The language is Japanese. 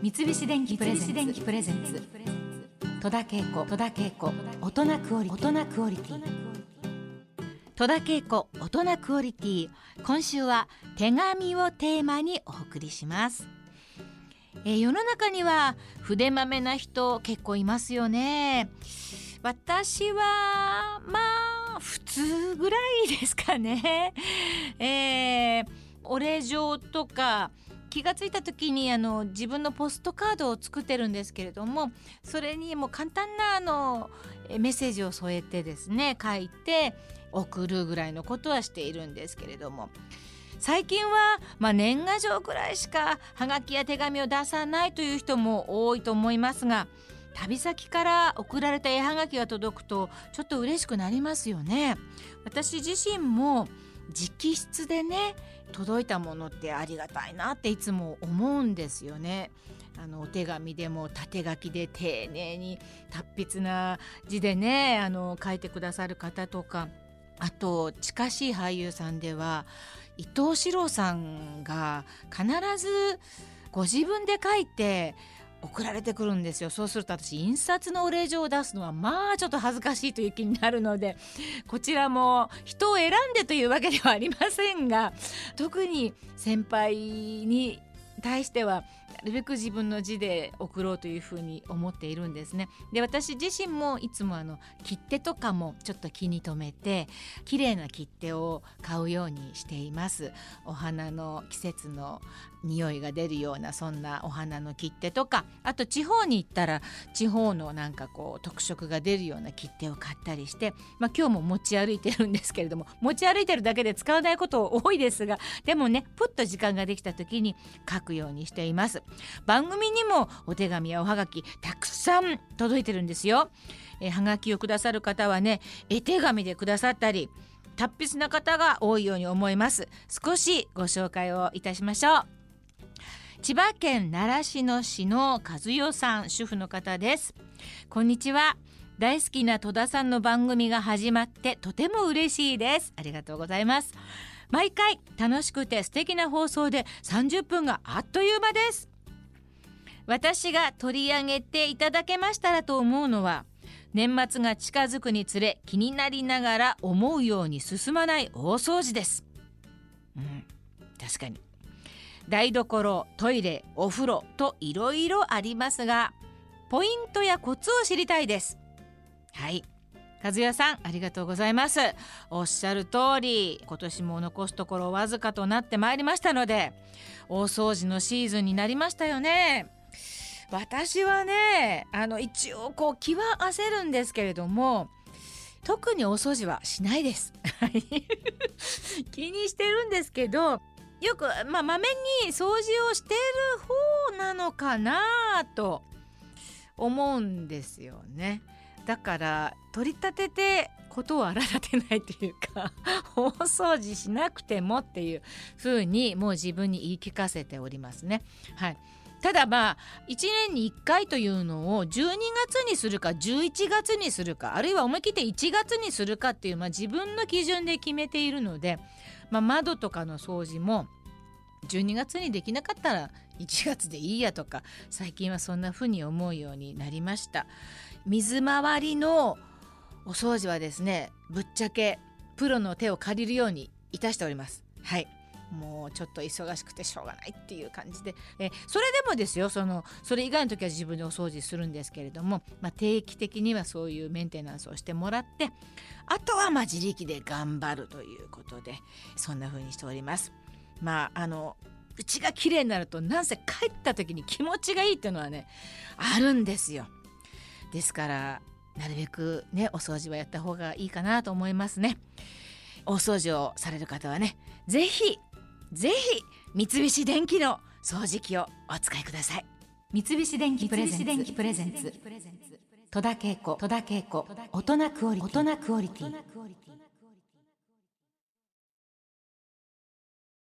三菱電機プレゼンツ。戸田恵子戸田恵子大人クオリ大人クオリティ。戸田恵子大人クオリティ。今週は手紙をテーマにお送りします。えー世の中には筆まめな人結構いますよね。私はまあ普通ぐらいですかね。えーお礼状とか気がついた時にあの自分のポストカードを作ってるんですけれどもそれにも簡単なあのメッセージを添えてですね書いて送るぐらいのことはしているんですけれども最近は、まあ、年賀状ぐらいしかはがきや手紙を出さないという人も多いと思いますが旅先から送られた絵はがきが届くとちょっと嬉しくなりますよね。私自身も直筆でね届いたものってありがたいなっていつも思うんですよね。あのお手紙でも縦書きで丁寧に達筆な字でねあの書いてくださる方とかあと近しい俳優さんでは伊藤四郎さんが必ずご自分で書いて送られてくるんですよ。そうすると私印刷のお礼状を出すのはまあちょっと恥ずかしいという気になるのでこちらも人を選んでというわけではありませんが特に先輩に対してはなるべく自分の字で送ろうというふうに思っているんですね。で私自身もいつもあの切手とかもちょっと気に留めて綺麗な切手を買うようにしています。お花の季節の匂いが出るようなそんなお花の切手とかあと地方に行ったら地方のなんかこう特色が出るような切手を買ったりして、まあ、今日も持ち歩いてるんですけれども持ち歩いてるだけで使わないこと多いですがでもねプッと時間ができた時に書くようにしています。番組にもお手紙やおはがきたくさん届いてるんですよ。えはがきをくださる方はね絵手紙でくださったり達筆な方が多いように思います。少しご紹介をいたしましょう。千葉県習志野市の和代さん主婦の方です。こんにちは。大好きな戸田さんの番組が始まってとても嬉しいです。ありがとうございます。毎回楽しくて素敵な放送で30分があっという間です。私が取り上げていただけましたらと思うのは年末が近づくにつれ気になりながら思うように進まない大掃除です。うん確かに。台所トイレお風呂といろいろありますがポイントやコツを知りたいです。はい。和也さんありがとうございます。おっしゃる通り今年も残すところわずかとなってまいりましたので大掃除のシーズンになりましたよね。私はねあの一応こう気は焦るんですけれども特に大掃除はしないです。気にしてるんですけどよくまあまめに掃除をしてる方なのかなと思うんですよね。だから取り立ててことを荒立てないというか 大掃除しなくてもっていう風にもう自分に言い聞かせておりますね。はい。ただまあ1年に1回というのを12月にするか11月にするかあるいは思い切って1月にするかっていう、まあ、自分の基準で決めているので、まあ、窓とかの掃除も12月にできなかったら1月でいいやとか最近はそんな風に思うようになりました。水回りのお掃除はですねぶっちゃけプロの手を借りるようにいたしておりますはいもうちょっと忙しくてしょうがないっていう感じでえそれでもですよそのそれ以外の時は自分でお掃除するんですけれども、まあ、定期的にはそういうメンテナンスをしてもらってあとはまあ自力で頑張るということでそんな風にしております。まああのうちが綺麗になるとなんせ帰った時に気持ちがいいっていうのはねあるんですよ。ですからなるべくねお掃除はやった方がいいかなと思いますね。大掃除をされる方はねぜひぜひ三菱電機の掃除機をお使いください。三菱電機プレゼンツ。戸田恵子。戸田恵子。大人クオリティ